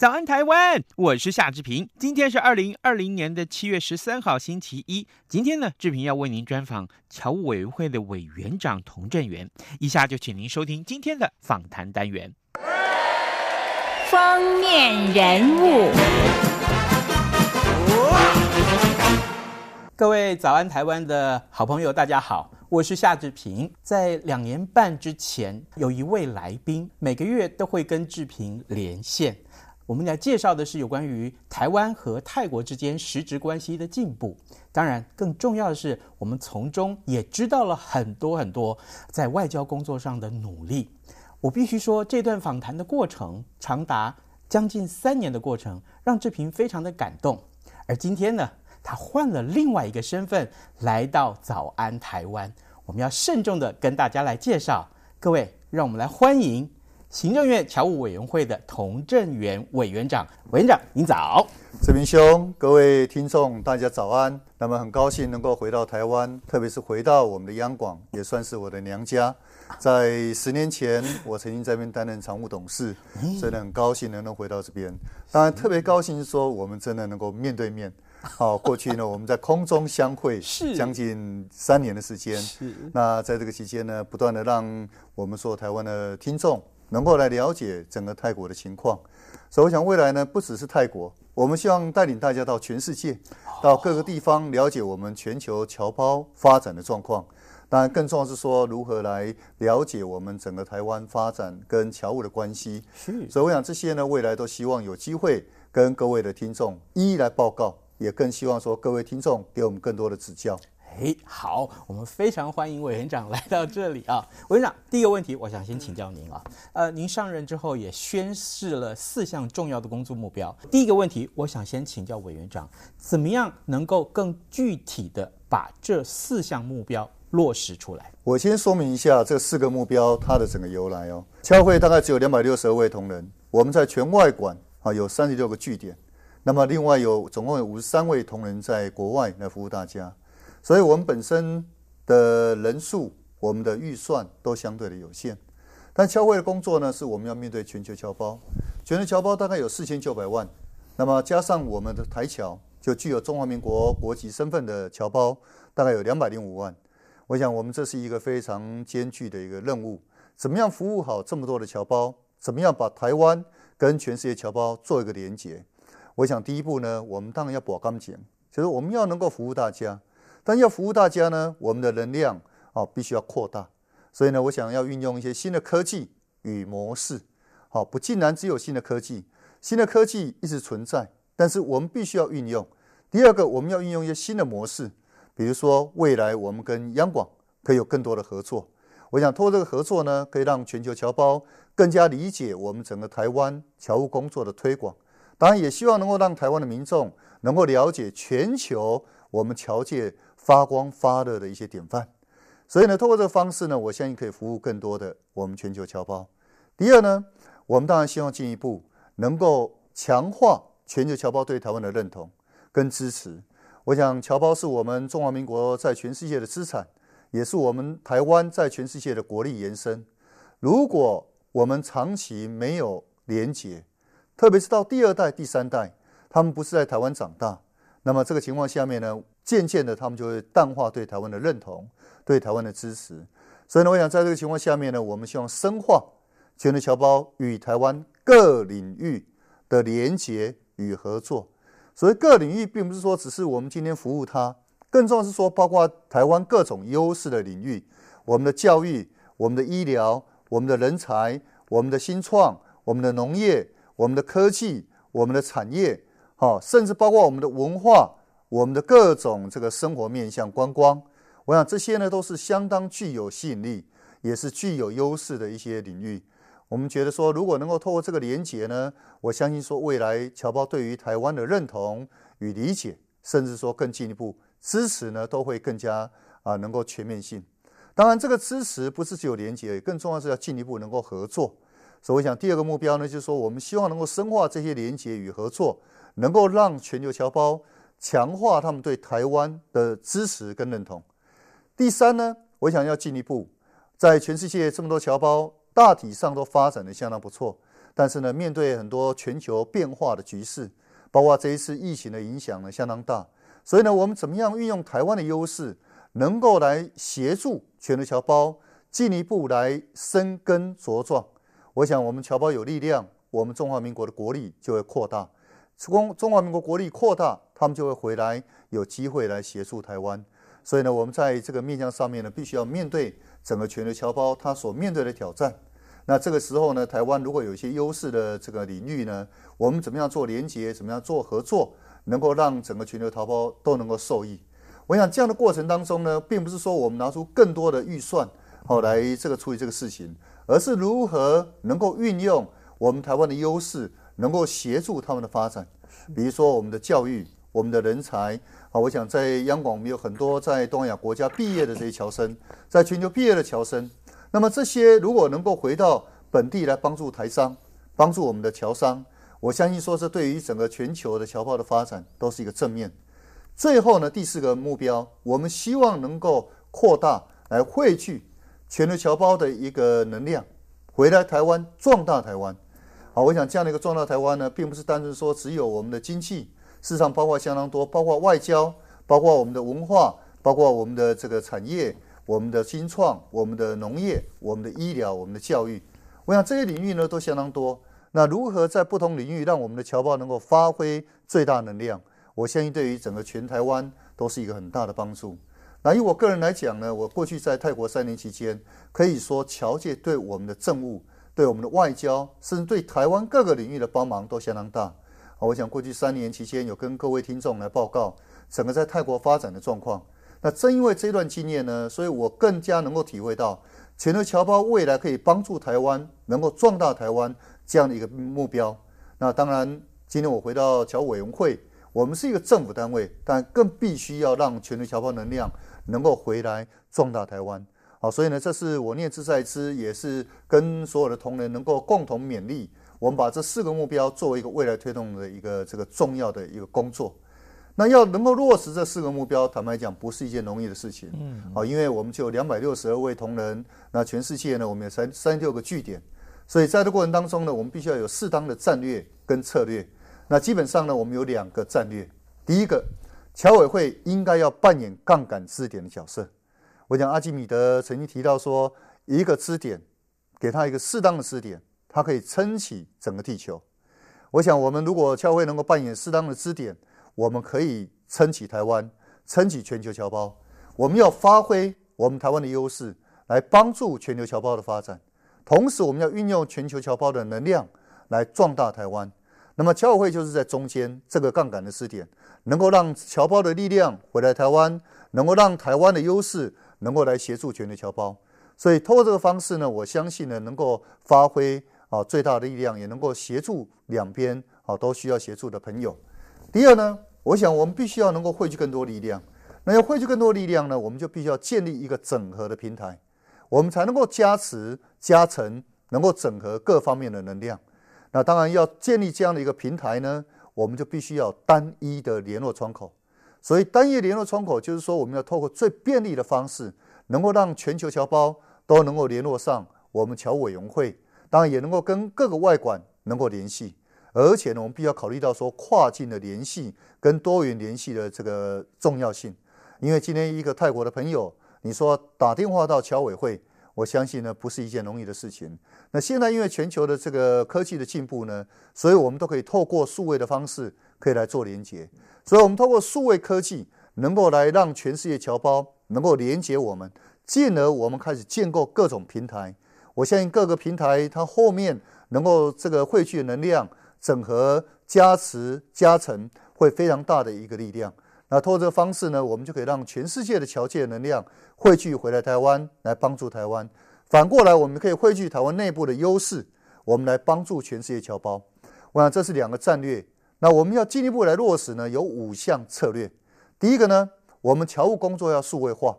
早安台湾，我是夏志平。今天是二零二零年的七月十三号，星期一。今天呢，志平要为您专访侨务委员会的委员长童振源。以下就请您收听今天的访谈单元。封面人物。各位早安台湾的好朋友，大家好，我是夏志平。在两年半之前，有一位来宾每个月都会跟志平连线。我们来介绍的是有关于台湾和泰国之间实质关系的进步。当然，更重要的是，我们从中也知道了很多很多在外交工作上的努力。我必须说，这段访谈的过程长达将近三年的过程，让志平非常的感动。而今天呢，他换了另外一个身份来到早安台湾，我们要慎重的跟大家来介绍。各位，让我们来欢迎行政院侨务委员会的童振源委员长。委员长，您早。志明兄，各位听众，大家早安。那么很高兴能够回到台湾，特别是回到我们的央广，也算是我的娘家。在十年前，我曾经在这边担任常务董事，真的很高兴能够回到这边。当然，特别高兴是说我们真的能够面对面。好，过去呢，我们在空中相会，是将近三年的时间。是，那在这个期间呢，不断的让我们所有台湾的听众能够来了解整个泰国的情况。所以，我想未来呢，不只是泰国，我们希望带领大家到全世界，到各个地方了解我们全球侨胞发展的状况。当然，更重要是说如何来了解我们整个台湾发展跟侨务的关系。是，所以我想这些呢，未来都希望有机会跟各位的听众一一来报告。也更希望说各位听众给我们更多的指教。哎，好，我们非常欢迎委员长来到这里啊。委员长，第一个问题，我想先请教您啊。呃，您上任之后也宣示了四项重要的工作目标。第一个问题，我想先请教委员长，怎么样能够更具体的把这四项目标落实出来？我先说明一下这四个目标它的整个由来哦。教会大概只有两百六十二位同仁，我们在全外馆啊有三十六个据点。那么，另外有总共有五十三位同仁在国外来服务大家，所以我们本身的人数、我们的预算都相对的有限。但侨会的工作呢，是我们要面对全球侨胞，全球侨胞大概有四千九百万，那么加上我们的台侨，就具有中华民国国籍身份的侨胞，大概有两百零五万。我想，我们这是一个非常艰巨的一个任务，怎么样服务好这么多的侨胞？怎么样把台湾跟全世界侨胞做一个连结？我想第一步呢，我们当然要保干净，就是我们要能够服务大家，但要服务大家呢，我们的能量啊必须要扩大。所以呢，我想要运用一些新的科技与模式，好，不竟然只有新的科技，新的科技一直存在，但是我们必须要运用。第二个，我们要运用一些新的模式，比如说未来我们跟央广可以有更多的合作。我想通过这个合作呢，可以让全球侨胞更加理解我们整个台湾侨务工作的推广。当然也希望能够让台湾的民众能够了解全球我们侨界发光发热的一些典范，所以呢，通过这个方式呢，我相信可以服务更多的我们全球侨胞。第二呢，我们当然希望进一步能够强化全球侨胞对台湾的认同跟支持。我想侨胞是我们中华民国在全世界的资产，也是我们台湾在全世界的国力延伸。如果我们长期没有连结，特别是到第二代、第三代，他们不是在台湾长大，那么这个情况下面呢，渐渐的他们就会淡化对台湾的认同、对台湾的支持。所以呢，我想在这个情况下面呢，我们希望深化全球侨胞与台湾各领域的连结与合作。所以各领域并不是说只是我们今天服务他，更重要是说包括台湾各种优势的领域，我们的教育、我们的医疗、我们的人才、我们的新创、我们的农业。我们的科技、我们的产业，好，甚至包括我们的文化、我们的各种这个生活面向观光，我想这些呢都是相当具有吸引力，也是具有优势的一些领域。我们觉得说，如果能够透过这个连结呢，我相信说未来侨胞对于台湾的认同与理解，甚至说更进一步支持呢，都会更加啊能够全面性。当然，这个支持不是只有连结，更重要是要进一步能够合作。所以，我想第二个目标呢，就是说我们希望能够深化这些连结与合作，能够让全球侨胞强化他们对台湾的支持跟认同。第三呢，我想要进一步，在全世界这么多侨胞。大体上都发展得相当不错，但是呢，面对很多全球变化的局势，包括这一次疫情的影响呢，相当大。所以呢，我们怎么样运用台湾的优势，能够来协助全球侨胞进一步来生根茁壮？我想，我们侨胞有力量，我们中华民国的国力就会扩大。中中华民国国力扩大，他们就会回来有机会来协助台湾。所以呢，我们在这个面向上面呢，必须要面对。整个全球侨胞他所面对的挑战，那这个时候呢，台湾如果有一些优势的这个领域呢，我们怎么样做连接，怎么样做合作，能够让整个全球侨胞都能够受益。我想这样的过程当中呢，并不是说我们拿出更多的预算好来这个处理这个事情，而是如何能够运用我们台湾的优势，能够协助他们的发展。比如说我们的教育，我们的人才。啊，我想在央广，我们有很多在东南亚国家毕业的这些侨生，在全球毕业的侨生。那么这些如果能够回到本地来帮助台商，帮助我们的侨商，我相信说是对于整个全球的侨胞的发展都是一个正面。最后呢，第四个目标，我们希望能够扩大来汇聚全球侨胞的一个能量，回来台湾壮大台湾。好，我想这样的一个壮大台湾呢，并不是单纯说只有我们的经济。事实上，包括相当多，包括外交，包括我们的文化，包括我们的这个产业，我们的新创，我们的农业，我们的医疗，我们的教育。我想这些领域呢都相当多。那如何在不同领域让我们的侨胞能够发挥最大能量？我相信对于整个全台湾都是一个很大的帮助。那以我个人来讲呢，我过去在泰国三年期间，可以说侨界对我们的政务、对我们的外交，甚至对台湾各个领域的帮忙都相当大。我想过去三年期间有跟各位听众来报告整个在泰国发展的状况。那正因为这段经验呢，所以我更加能够体会到全球侨胞未来可以帮助台湾能够壮大台湾这样的一个目标。那当然，今天我回到侨委员会，我们是一个政府单位，但更必须要让全球侨胞能量能够回来壮大台湾。好，所以呢，这是我念兹在兹，也是跟所有的同仁能够共同勉励。我们把这四个目标作为一个未来推动的一个这个重要的一个工作，那要能够落实这四个目标，坦白讲不是一件容易的事情。嗯，好，因为我们就有两百六十二位同仁，那全世界呢，我们有三三十六个据点，所以在这过程当中呢，我们必须要有适当的战略跟策略。那基本上呢，我们有两个战略。第一个，侨委会应该要扮演杠杆支点的角色。我讲阿基米德曾经提到说，一个支点，给他一个适当的支点。它可以撑起整个地球。我想，我们如果教会能够扮演适当的支点，我们可以撑起台湾，撑起全球侨胞。我们要发挥我们台湾的优势，来帮助全球侨胞的发展。同时，我们要运用全球侨胞的能量来壮大台湾。那么，教会就是在中间这个杠杆的支点，能够让侨胞的力量回来台湾，能够让台湾的优势能够来协助全球侨胞。所以，通过这个方式呢，我相信呢，能够发挥。啊，最大的力量也能够协助两边啊都需要协助的朋友。第二呢，我想我们必须要能够汇聚更多力量。那要汇聚更多力量呢，我们就必须要建立一个整合的平台，我们才能够加持、加成，能够整合各方面的能量。那当然要建立这样的一个平台呢，我们就必须要单一的联络窗口。所以单一联络窗口就是说，我们要透过最便利的方式，能够让全球侨胞都能够联络上我们侨委员会。当然也能够跟各个外馆能够联系，而且呢，我们必须要考虑到说跨境的联系跟多元联系的这个重要性。因为今天一个泰国的朋友，你说打电话到侨委会，我相信呢不是一件容易的事情。那现在因为全球的这个科技的进步呢，所以我们都可以透过数位的方式可以来做连接。所以我们透过数位科技，能够来让全世界侨胞能够连接我们，进而我们开始建构各种平台。我相信各个平台，它后面能够这个汇聚的能量、整合、加持、加成，会非常大的一个力量。那透过这个方式呢，我们就可以让全世界的侨界能量汇聚回来台湾，来帮助台湾。反过来，我们可以汇聚台湾内部的优势，我们来帮助全世界侨胞。我想这是两个战略。那我们要进一步来落实呢，有五项策略。第一个呢，我们侨务工作要数位化。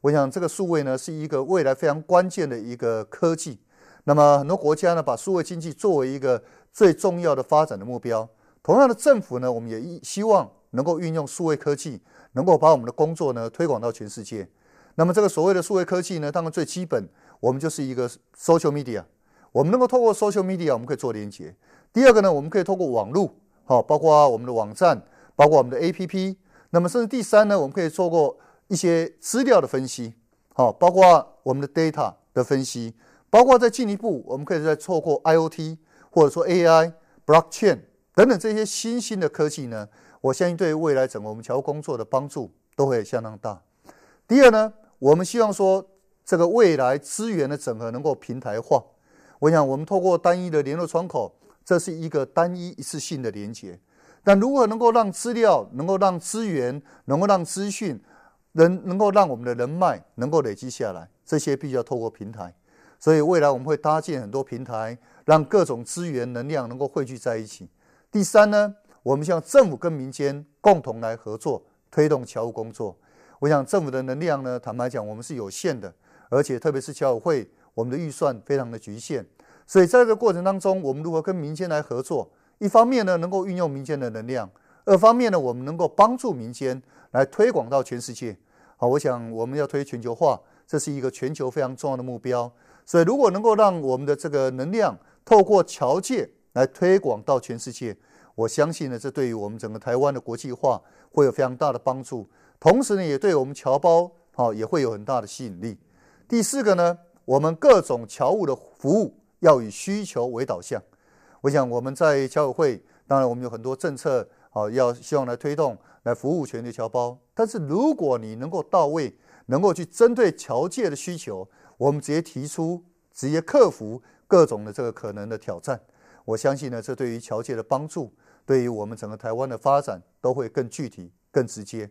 我想这个数位呢，是一个未来非常关键的一个科技。那么很多国家呢，把数位经济作为一个最重要的发展的目标。同样的，政府呢，我们也希望能够运用数位科技，能够把我们的工作呢推广到全世界。那么这个所谓的数位科技呢，当然最基本，我们就是一个 social media。我们能够透过 social media，我们可以做连接。第二个呢，我们可以透过网络。好，包括我们的网站，包括我们的 APP，那么甚至第三呢，我们可以做过一些资料的分析，好，包括我们的 data 的分析，包括再进一步，我们可以再透过 IoT 或者说 AI、Blockchain 等等这些新兴的科技呢，我相信对于未来整个我们侨务工作的帮助都会相当大。第二呢，我们希望说这个未来资源的整合能够平台化，我想我们透过单一的联络窗口。这是一个单一一次性的连接，但如何能够让资料、能够让资源、能够让资讯、能能够让我们的人脉能够累积下来，这些必须要透过平台。所以未来我们会搭建很多平台，让各种资源、能量能够汇聚在一起。第三呢，我们向政府跟民间共同来合作，推动侨务工作。我想政府的能量呢，坦白讲，我们是有限的，而且特别是侨委会，我们的预算非常的局限。所以在这个过程当中，我们如何跟民间来合作？一方面呢，能够运用民间的能量；二方面呢，我们能够帮助民间来推广到全世界。好，我想我们要推全球化，这是一个全球非常重要的目标。所以，如果能够让我们的这个能量透过侨界来推广到全世界，我相信呢，这对于我们整个台湾的国际化会有非常大的帮助。同时呢，也对我们侨胞好也会有很大的吸引力。第四个呢，我们各种侨务的服务。要以需求为导向，我想我们在侨委会，当然我们有很多政策，好要希望来推动，来服务全球侨胞。但是如果你能够到位，能够去针对侨界的需求，我们直接提出，直接克服各种的这个可能的挑战，我相信呢，这对于侨界的帮助，对于我们整个台湾的发展都会更具体、更直接。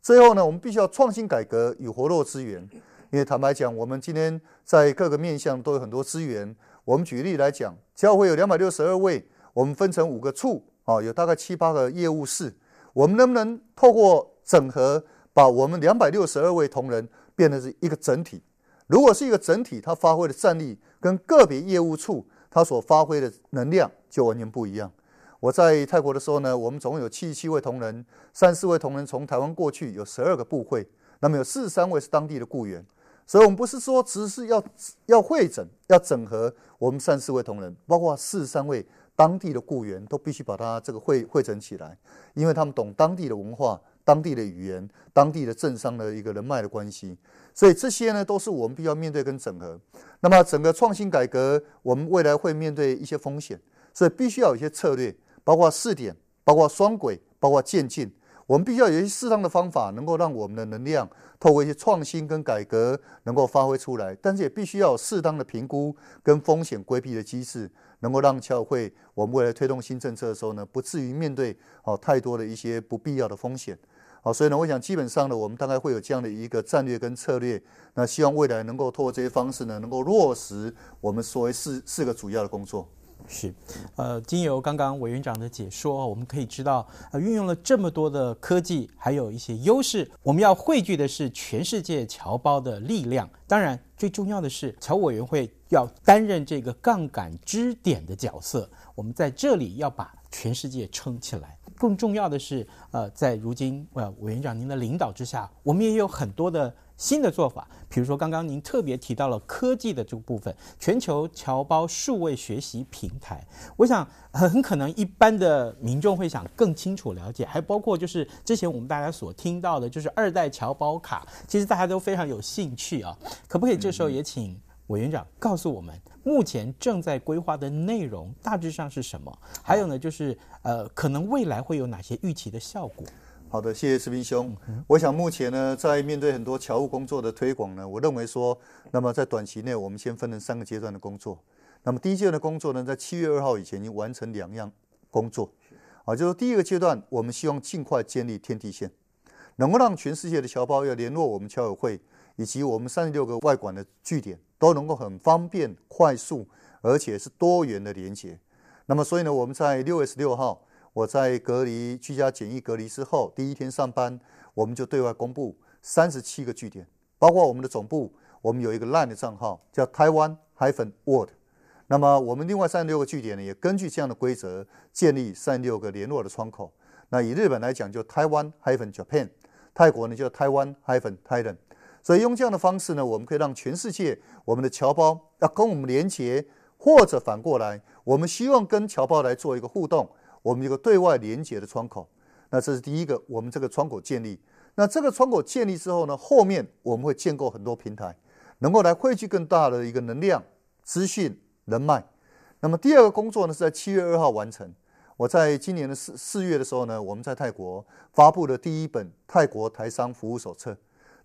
最后呢，我们必须要创新改革与活络资源，因为坦白讲，我们今天在各个面向都有很多资源。我们举例来讲，教会有两百六十二位，我们分成五个处，啊，有大概七八个业务室。我们能不能透过整合，把我们两百六十二位同仁变成是一个整体？如果是一个整体，它发挥的战力跟个别业务处它所发挥的能量就完全不一样。我在泰国的时候呢，我们总共有七十七位同仁，三四位同仁从台湾过去，有十二个部会，那么有四十三位是当地的雇员。所以，我们不是说只是要要会诊、要整合我们三四位同仁，包括四十三位当地的雇员，都必须把它这个会会诊起来，因为他们懂当地的文化、当地的语言、当地的政商的一个人脉的关系。所以这些呢，都是我们必须要面对跟整合。那么，整个创新改革，我们未来会面对一些风险，所以必须要有一些策略，包括试点、包括双轨、包括渐进。我们必须要有一些适当的方法，能够让我们的能量透过一些创新跟改革能够发挥出来，但是也必须要有适当的评估跟风险规避的机制，能够让侨委会我们未来推动新政策的时候呢，不至于面对哦太多的一些不必要的风险。好，所以呢，我想基本上呢，我们大概会有这样的一个战略跟策略。那希望未来能够透过这些方式呢，能够落实我们所谓四四个主要的工作。是，呃，经由刚刚委员长的解说，我们可以知道，呃，运用了这么多的科技，还有一些优势，我们要汇聚的是全世界侨胞的力量。当然，最重要的是，侨委员会要担任这个杠杆支点的角色。我们在这里要把全世界撑起来。更重要的是，呃，在如今呃委员长您的领导之下，我们也有很多的。新的做法，比如说刚刚您特别提到了科技的这个部分，全球侨胞数位学习平台，我想很可能一般的民众会想更清楚了解，还包括就是之前我们大家所听到的，就是二代侨胞卡，其实大家都非常有兴趣啊，可不可以这时候也请委员长告诉我们，目前正在规划的内容大致上是什么？还有呢，就是呃，可能未来会有哪些预期的效果？好的，谢谢士斌兄。我想目前呢，在面对很多侨务工作的推广呢，我认为说，那么在短期内，我们先分成三个阶段的工作。那么第一阶段的工作呢，在七月二号以前已经完成两样工作。啊，就是第一个阶段，我们希望尽快建立天地线。能够让全世界的侨胞要联络我们侨委会，以及我们三十六个外馆的据点，都能够很方便、快速，而且是多元的连接。那么，所以呢，我们在六月十六号，我在隔离居家检疫隔离之后，第一天上班，我们就对外公布三十七个据点，包括我们的总部，我们有一个 LINE 的账号叫台湾 -word。那么，我们另外三十六个据点呢，也根据这样的规则建立三十六个联络的窗口。那以日本来讲，就台湾 -Japan；泰国呢，就台湾 -Thailand。所以用这样的方式呢，我们可以让全世界我们的侨胞要跟我们连接，或者反过来，我们希望跟侨胞来做一个互动，我们一个对外连接的窗口。那这是第一个，我们这个窗口建立。那这个窗口建立之后呢，后面我们会建构很多平台，能够来汇聚更大的一个能量、资讯、人脉。那么第二个工作呢，是在七月二号完成。我在今年的四四月的时候呢，我们在泰国发布了第一本泰国台商服务手册。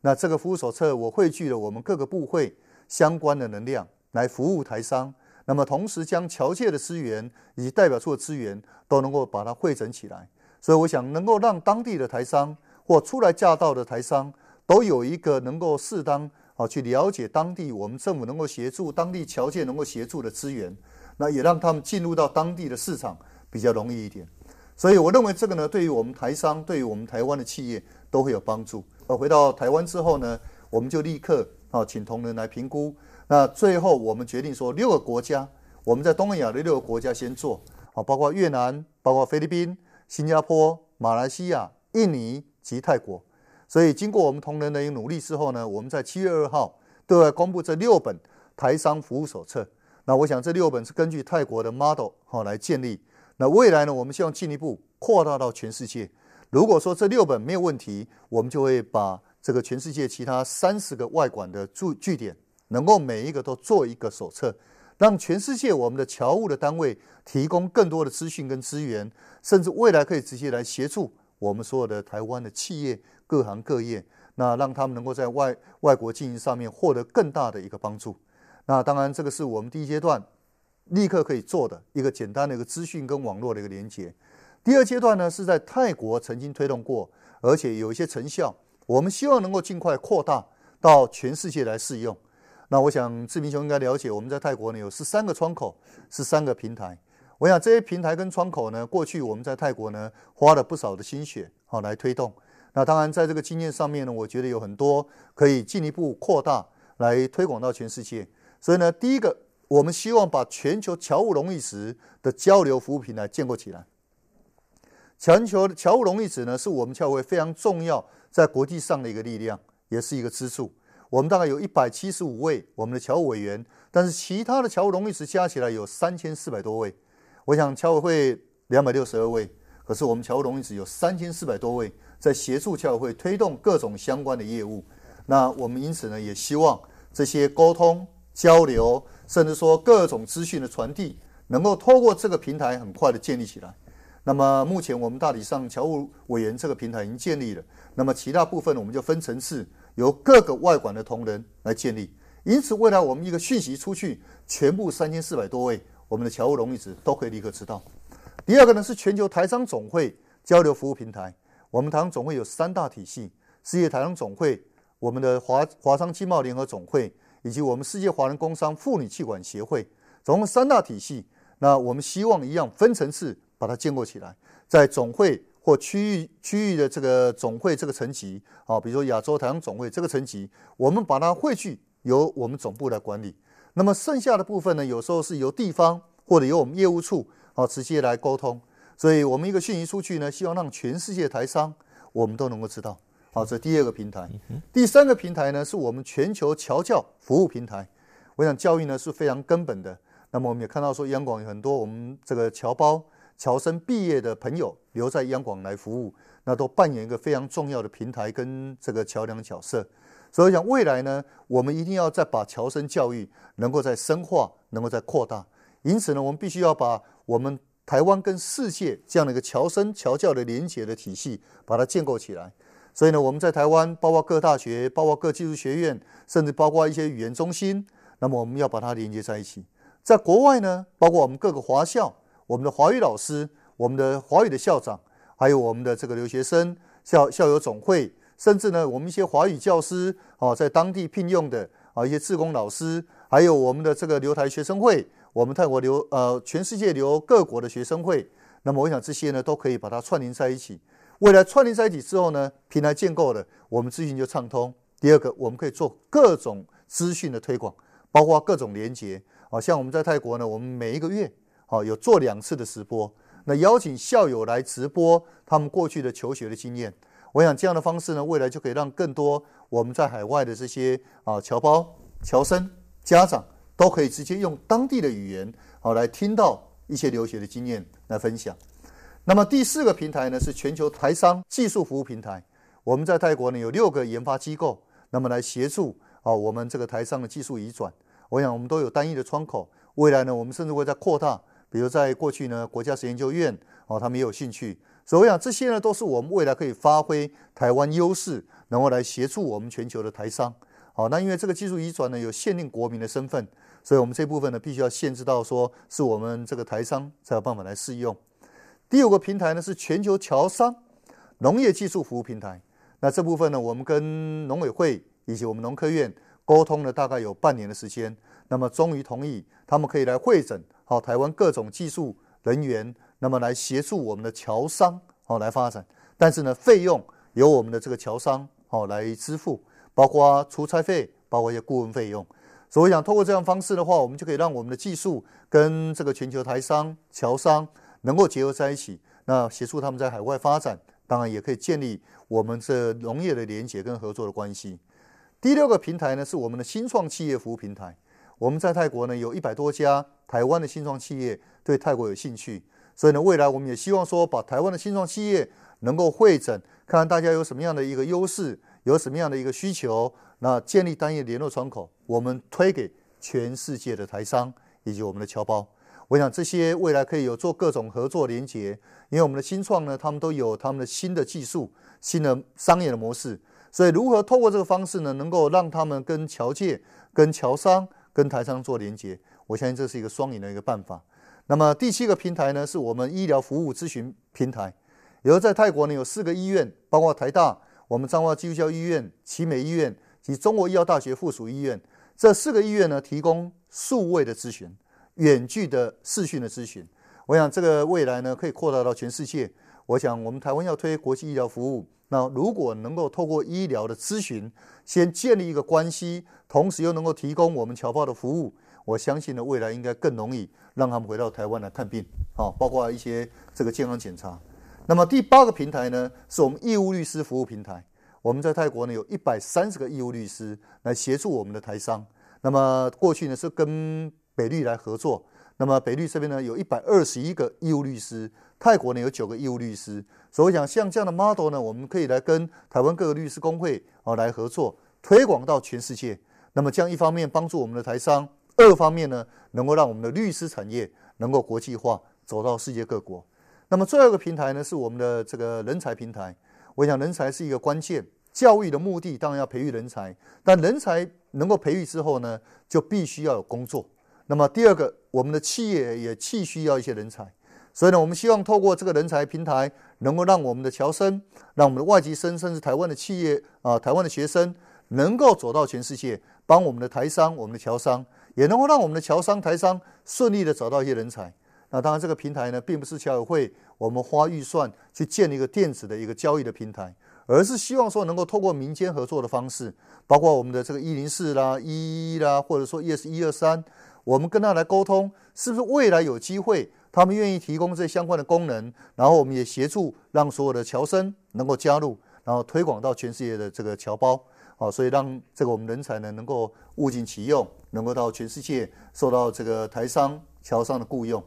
那这个服务手册，我汇聚了我们各个部会相关的能量来服务台商。那么同时将侨界的资源以及代表处的资源都能够把它汇整起来。所以我想能够让当地的台商或初来乍到的台商都有一个能够适当啊去了解当地我们政府能够协助当地侨界能够协助的资源，那也让他们进入到当地的市场。比较容易一点，所以我认为这个呢，对于我们台商，对于我们台湾的企业都会有帮助。而回到台湾之后呢，我们就立刻啊，请同仁来评估。那最后我们决定说，六个国家，我们在东南亚的六个国家先做啊，包括越南、包括菲律宾、新加坡、马来西亚、印尼及泰国。所以经过我们同仁的一个努力之后呢，我们在七月二号对外公布这六本台商服务手册。那我想这六本是根据泰国的 model 好来建立。那未来呢，我们希望进一步扩大到全世界。如果说这六本没有问题，我们就会把这个全世界其他三十个外馆的驻据点，能够每一个都做一个手册，让全世界我们的侨务的单位提供更多的资讯跟资源，甚至未来可以直接来协助我们所有的台湾的企业各行各业，那让他们能够在外外国经营上面获得更大的一个帮助。那当然，这个是我们第一阶段。立刻可以做的一个简单的一个资讯跟网络的一个连接。第二阶段呢，是在泰国曾经推动过，而且有一些成效。我们希望能够尽快扩大到全世界来适用。那我想志明兄应该了解，我们在泰国呢有十三个窗口，十三个平台。我想这些平台跟窗口呢，过去我们在泰国呢花了不少的心血，好来推动。那当然在这个经验上面呢，我觉得有很多可以进一步扩大来推广到全世界。所以呢，第一个。我们希望把全球侨务荣誉值的交流服务平台建构起来。全球侨务荣誉值呢，是我们侨委非常重要在国际上的一个力量，也是一个支柱。我们大概有一百七十五位我们的侨务委员，但是其他的侨务荣誉值加起来有三千四百多位。我想侨委会两百六十二位，可是我们侨务荣誉值有三千四百多位，在协助侨委会推动各种相关的业务。那我们因此呢，也希望这些沟通交流。甚至说各种资讯的传递，能够透过这个平台很快的建立起来。那么目前我们大体上侨务委员这个平台已经建立了，那么其他部分我们就分层次，由各个外管的同仁来建立。因此，未来我们一个讯息出去，全部三千四百多位我们的侨务荣誉值都可以立刻知道。第二个呢是全球台商总会交流服务平台，我们台商总会有三大体系：世界台商总会、我们的华华商经贸联合总会。以及我们世界华人工商妇女企管协会，总共三大体系。那我们希望一样分层次把它建构起来，在总会或区域区域的这个总会这个层级啊，比如说亚洲台湾总会这个层级，我们把它汇聚，由我们总部来管理。那么剩下的部分呢，有时候是由地方或者由我们业务处啊直接来沟通。所以我们一个讯息出去呢，希望让全世界台商我们都能够知道。好，这第二个平台，第三个平台呢，是我们全球侨教服务平台。我想教育呢是非常根本的。那么我们也看到说，央广有很多我们这个侨胞、侨生毕业的朋友留在央广来服务，那都扮演一个非常重要的平台跟这个桥梁角色。所以讲未来呢，我们一定要再把侨生教育能够再深化，能够再扩大。因此呢，我们必须要把我们台湾跟世界这样的一个侨生侨教的连结的体系，把它建构起来。所以呢，我们在台湾，包括各大学，包括各技术学院，甚至包括一些语言中心，那么我们要把它连接在一起。在国外呢，包括我们各个华校，我们的华语老师，我们的华语的校长，还有我们的这个留学生校校友总会，甚至呢，我们一些华语教师啊，在当地聘用的啊一些志工老师，还有我们的这个留台学生会，我们泰国留呃全世界留各国的学生会，那么我想这些呢都可以把它串联在一起。未来串联在一起之后呢，平台建构了，我们资讯就畅通。第二个，我们可以做各种资讯的推广，包括各种连接。啊，像我们在泰国呢，我们每一个月啊有做两次的直播，那邀请校友来直播他们过去的求学的经验。我想这样的方式呢，未来就可以让更多我们在海外的这些啊侨胞、侨生、家长都可以直接用当地的语言啊来听到一些留学的经验来分享。那么第四个平台呢，是全球台商技术服务平台。我们在泰国呢有六个研发机构，那么来协助啊我们这个台商的技术移转。我想我们都有单一的窗口，未来呢我们甚至会在扩大，比如在过去呢国家实验研究院哦他们也有兴趣，所以我想这些呢都是我们未来可以发挥台湾优势，然后来协助我们全球的台商。好，那因为这个技术移转呢有限定国民的身份，所以我们这部分呢必须要限制到说是我们这个台商才有办法来适用。第五个平台呢是全球侨商农业技术服务平台。那这部分呢，我们跟农委会以及我们农科院沟通了大概有半年的时间，那么终于同意他们可以来会诊好台湾各种技术人员，那么来协助我们的侨商好来发展。但是呢，费用由我们的这个侨商好来支付，包括出差费，包括一些顾问费用。所以我想通过这样方式的话，我们就可以让我们的技术跟这个全球台商侨商。能够结合在一起，那协助他们在海外发展，当然也可以建立我们这农业的连结跟合作的关系。第六个平台呢，是我们的新创企业服务平台。我们在泰国呢有一百多家台湾的新创企业对泰国有兴趣，所以呢，未来我们也希望说，把台湾的新创企业能够会诊，看看大家有什么样的一个优势，有什么样的一个需求，那建立单一联络窗口，我们推给全世界的台商以及我们的侨胞。我想这些未来可以有做各种合作连接，因为我们的新创呢，他们都有他们的新的技术、新的商业的模式，所以如何透过这个方式呢，能够让他们跟侨界、跟侨商、跟台商做连接，我相信这是一个双赢的一个办法。那么第七个平台呢，是我们医疗服务咨询平台，也就在泰国呢有四个医院，包括台大、我们彰化基督教医院、奇美医院及中国医药大学附属医院，这四个医院呢提供数位的咨询。远距的视讯的咨询，我想这个未来呢可以扩大到全世界。我想我们台湾要推国际医疗服务，那如果能够透过医疗的咨询，先建立一个关系，同时又能够提供我们侨胞的服务，我相信呢未来应该更容易让他们回到台湾来看病，好，包括一些这个健康检查。那么第八个平台呢，是我们义务律师服务平台。我们在泰国呢有一百三十个义务律师来协助我们的台商。那么过去呢是跟北律来合作，那么北律这边呢有一百二十一个义务律师，泰国呢有九个义务律师，所以我想像这样的 model 呢，我们可以来跟台湾各个律师工会啊来合作，推广到全世界。那么这样一方面帮助我们的台商，二方面呢能够让我们的律师产业能够国际化，走到世界各国。那么最后一个平台呢是我们的这个人才平台，我想人才是一个关键，教育的目的当然要培育人才，但人才能够培育之后呢，就必须要有工作。那么第二个，我们的企业也急需要一些人才，所以呢，我们希望透过这个人才平台，能够让我们的侨生、让我们的外籍生，甚至台湾的企业啊、台湾的学生，能够走到全世界，帮我们的台商、我们的侨商，也能够让我们的侨商、台商顺利的找到一些人才。那当然，这个平台呢，并不是侨委会我们花预算去建立一个电子的一个交易的平台，而是希望说能够透过民间合作的方式，包括我们的这个一零四啦、一一啦，或者说 ES 一二三。我们跟他来沟通，是不是未来有机会，他们愿意提供这相关的功能，然后我们也协助让所有的侨生能够加入，然后推广到全世界的这个侨胞，啊，所以让这个我们人才呢能够物尽其用，能够到全世界受到这个台商、侨商的雇用。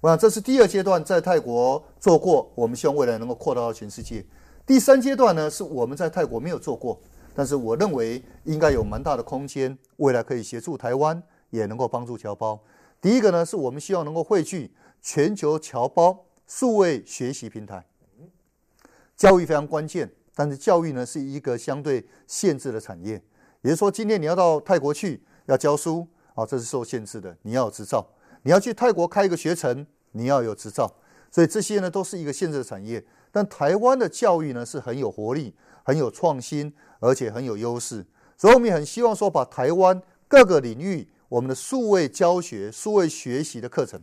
我想这是第二阶段在泰国做过，我们希望未来能够扩大到全世界。第三阶段呢是我们在泰国没有做过，但是我认为应该有蛮大的空间，未来可以协助台湾。也能够帮助侨胞。第一个呢，是我们希望能够汇聚全球侨胞数位学习平台。教育非常关键，但是教育呢是一个相对限制的产业。也就是说，今天你要到泰国去要教书啊，这是受限制的，你要有执照。你要去泰国开一个学程，你要有执照。所以这些呢都是一个限制的产业。但台湾的教育呢是很有活力、很有创新，而且很有优势。所以我们也很希望说，把台湾各个领域我们的数位教学、数位学习的课程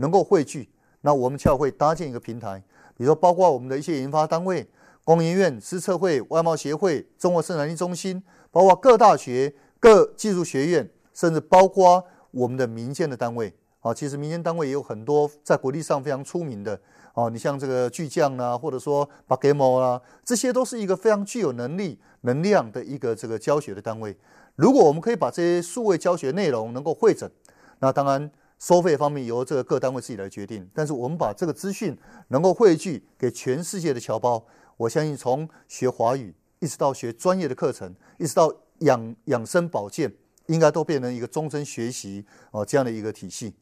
能够汇聚。那我们侨会搭建一个平台，比如说包括我们的一些研发单位、工研院、资策会、外贸协会、中国生产力中心，包括各大学、各技术学院，甚至包括我们的民间的单位。啊，其实民间单位也有很多在国际上非常出名的。哦，你像这个巨匠啊，或者说 Bagemo 啊，这些都是一个非常具有能力、能量的一个这个教学的单位。如果我们可以把这些数位教学内容能够汇整，那当然。收费方面由这个各单位自己来决定，但是我们把这个资讯能够汇聚给全世界的侨胞，我相信从学华语一直到学专业的课程，一直到养养生保健，应该都变成一个终身学习哦这样的一个体系。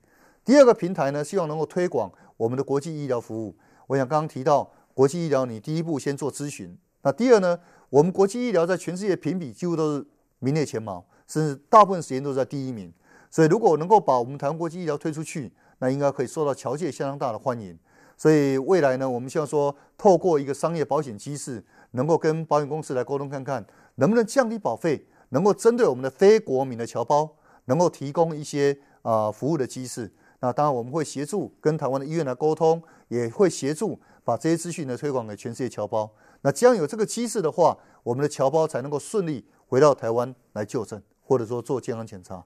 第二个平台呢，希望能够推广我们的国际医疗服务。我想刚刚提到国际医疗，你第一步先做咨询，那第二呢，我们国际医疗在全世界评比几乎都是名列前茅，甚至大部分时间都在第一名。所以，如果能够把我们台湾国际医疗推出去，那应该可以受到侨界相当大的欢迎。所以未来呢，我们希望说，透过一个商业保险机制，能够跟保险公司来沟通看看，能不能降低保费，能够针对我们的非国民的侨胞，能够提供一些啊、服务的机制。那当然，我们会协助跟台湾的医院来沟通，也会协助把这些资讯呢推广给全世界侨胞。那这样有这个机制的话，我们的侨胞才能够顺利回到台湾来就诊，或者说做健康检查。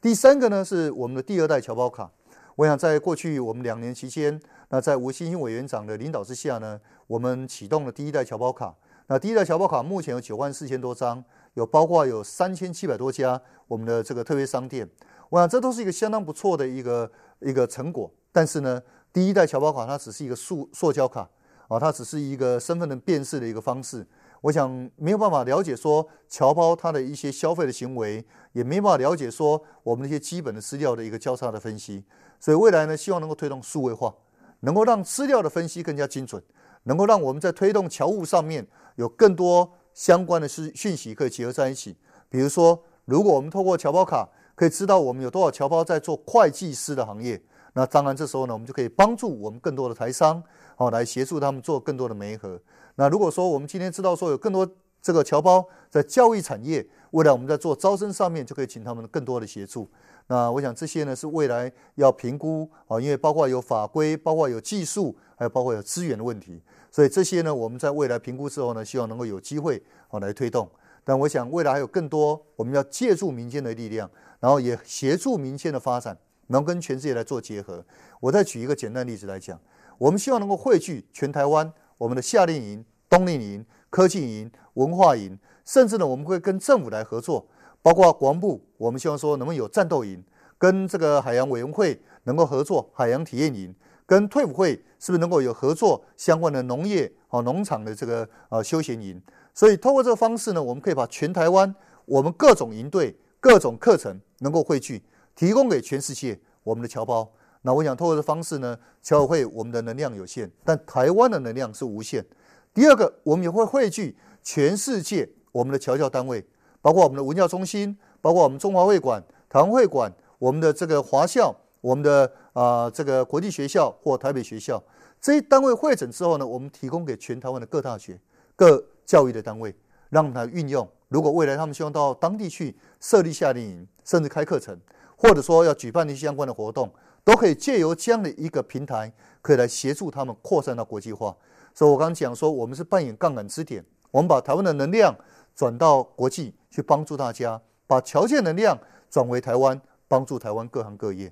第三个呢是我们的第二代侨胞卡。我想在过去我们两年期间，那在吴欣欣委员长的领导之下呢，我们启动了第一代侨胞卡。那第一代侨胞卡目前有九万四千多张，有包括有三千七百多家我们的这个特别商店。我想这都是一个相当不错的一个一个成果。但是呢，第一代侨胞卡它只是一个塑塑胶卡啊，它只是一个身份的辨识的一个方式。我想没有办法了解说侨胞他的一些消费的行为，也没办法了解说我们那些基本的资料的一个交叉的分析。所以未来呢，希望能够推动数位化，能够让资料的分析更加精准，能够让我们在推动侨务上面有更多相关的讯讯息可以结合在一起。比如说，如果我们透过侨胞卡可以知道我们有多少侨胞在做会计师的行业，那当然这时候呢，我们就可以帮助我们更多的台商，好来协助他们做更多的媒合。那如果说我们今天知道说有更多这个侨胞在教育产业，未来我们在做招生上面就可以请他们更多的协助。那我想这些呢是未来要评估啊，因为包括有法规，包括有技术，还有包括有资源的问题。所以这些呢，我们在未来评估之后呢，希望能够有机会啊来推动。但我想未来还有更多，我们要借助民间的力量，然后也协助民间的发展，能跟全世界来做结合。我再举一个简单例子来讲，我们希望能够汇聚全台湾。我们的夏令营、冬令营、科技营、文化营，甚至呢，我们会跟政府来合作，包括国防部，我们希望说能不能有战斗营，跟这个海洋委员会能够合作海洋体验营，跟退伍会是不是能够有合作相关的农业啊农场的这个呃休闲营？所以通过这个方式呢，我们可以把全台湾我们各种营队、各种课程能够汇聚，提供给全世界我们的侨胞。那我想透过这方式呢，侨委会我们的能量有限，但台湾的能量是无限。第二个，我们也会汇聚全世界我们的侨教单位，包括我们的文教中心，包括我们中华会馆、台湾会馆，我们的这个华校，我们的啊、这个国际学校或台北学校，这些单位会诊之后呢，我们提供给全台湾的各大学、各教育的单位，让他运用。如果未来他们希望到当地去设立夏令营，甚至开课程，或者说要举办一些相关的活动。都可以借由这样的一个平台，可以来协助他们扩散到国际化。所以我刚刚讲说，我们是扮演杠杆支点，我们把台湾的能量转到国际去帮助大家，把侨界能量转回台湾，帮助台湾各行各业。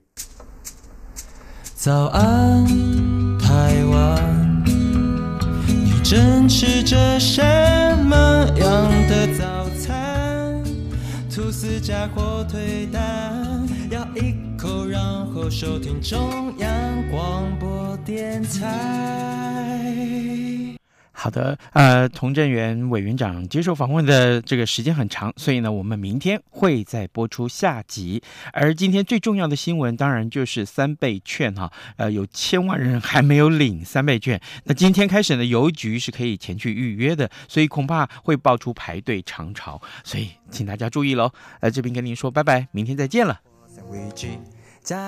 早安，台湾，你正吃着什么样的早餐？吐司加火腿蛋，咬一。然后收听中央广播电台。好的，呃，童振源委员长接受访问的这个时间很长，所以呢，我们明天会再播出下集。而今天最重要的新闻，当然就是三倍券哈，呃，有千万人还没有领三倍券。那今天开始呢，邮局是可以前去预约的，所以恐怕会爆出排队长潮，所以请大家注意喽。呃，这边跟您说拜拜，明天再见了。危机。